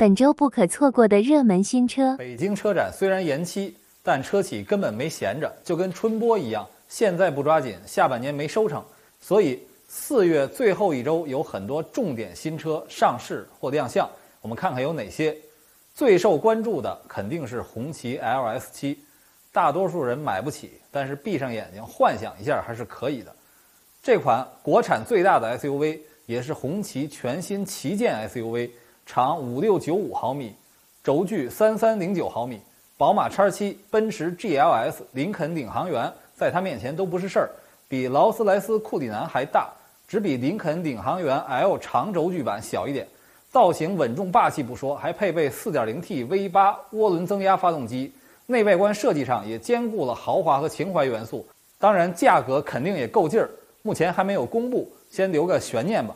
本周不可错过的热门新车。北京车展虽然延期，但车企根本没闲着，就跟春播一样，现在不抓紧，下半年没收成。所以四月最后一周有很多重点新车上市或亮相，我们看看有哪些。最受关注的肯定是红旗 LS7，大多数人买不起，但是闭上眼睛幻想一下还是可以的。这款国产最大的 SUV，也是红旗全新旗舰 SUV。长五六九五毫米，轴距三三零九毫米，宝马叉七、奔驰 GLS、林肯领航员在它面前都不是事儿，比劳斯莱斯库里南还大，只比林肯领航员 L 长轴距版小一点。造型稳重霸气不说，还配备 4.0T V8 涡轮增压发动机，内外观设计上也兼顾了豪华和情怀元素。当然，价格肯定也够劲儿，目前还没有公布，先留个悬念吧。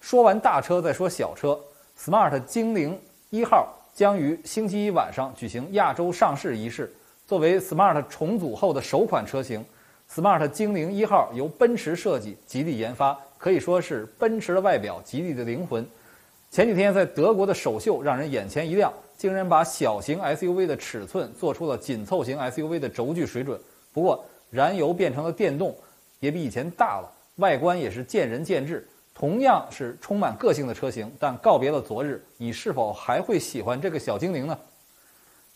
说完大车，再说小车。Smart 精灵一号将于星期一晚上举行亚洲上市仪式。作为 Smart 重组后的首款车型，Smart 精灵一号由奔驰设计、吉利研发，可以说是奔驰的外表，吉利的灵魂。前几天在德国的首秀让人眼前一亮，竟然把小型 SUV 的尺寸做出了紧凑型 SUV 的轴距水准。不过，燃油变成了电动，也比以前大了，外观也是见仁见智。同样是充满个性的车型，但告别了昨日，你是否还会喜欢这个小精灵呢？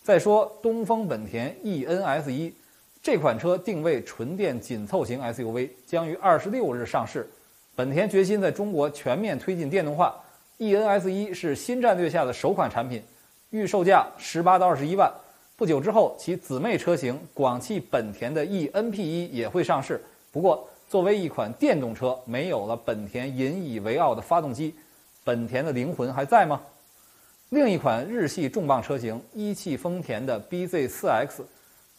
再说东风本田 e:NS 一这款车定位纯电紧凑型 SUV，将于二十六日上市。本田决心在中国全面推进电动化，e:NS 一是新战略下的首款产品，预售价十八到二十一万。不久之后，其姊妹车型广汽本田的 eNP 一也会上市。不过，作为一款电动车，没有了本田引以为傲的发动机，本田的灵魂还在吗？另一款日系重磅车型一汽丰田的 BZ4X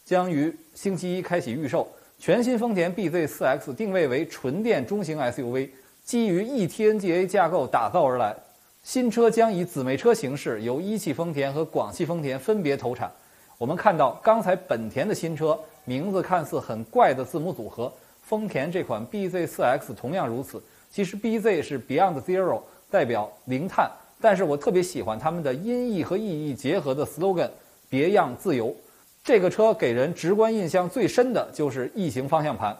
将于星期一开启预售。全新丰田 BZ4X 定位为纯电中型 SUV，基于 eTNGA 架构打造而来。新车将以姊妹车形式由一汽丰田和广汽丰田分别投产。我们看到刚才本田的新车名字看似很怪的字母组合。丰田这款 BZ4X 同样如此。其实 BZ 是 Beyond Zero，代表零碳。但是我特别喜欢他们的音译和意义结合的 slogan，别样自由。这个车给人直观印象最深的就是异形方向盘。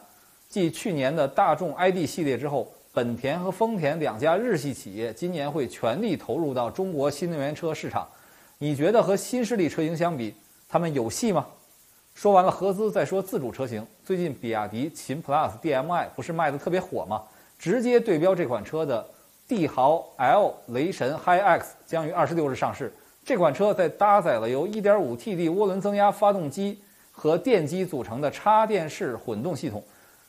继去年的大众 ID 系列之后，本田和丰田两家日系企业今年会全力投入到中国新能源车市场。你觉得和新势力车型相比，他们有戏吗？说完了合资，再说自主车型。最近比亚迪秦 PLUS DM-i 不是卖的特别火吗？直接对标这款车的帝豪 L 雷神 HiX 将于二十六日上市。这款车在搭载了由 1.5T d 涡轮增压发动机和电机组成的插电式混动系统，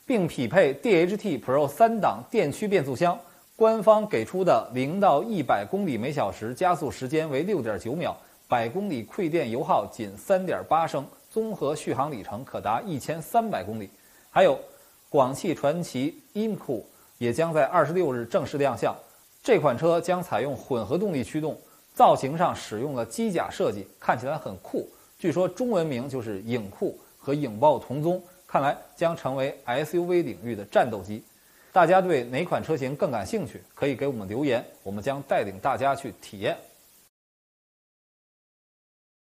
并匹配 DHT Pro 三档电驱变速箱。官方给出的零到一百公里每小时加速时间为六点九秒，百公里馈电油耗仅三点八升。综合续航里程可达一千三百公里，还有广汽传祺 IMCO 也将在二十六日正式亮相。这款车将采用混合动力驱动，造型上使用了机甲设计，看起来很酷。据说中文名就是影酷和影豹同宗，看来将成为 SUV 领域的战斗机。大家对哪款车型更感兴趣？可以给我们留言，我们将带领大家去体验。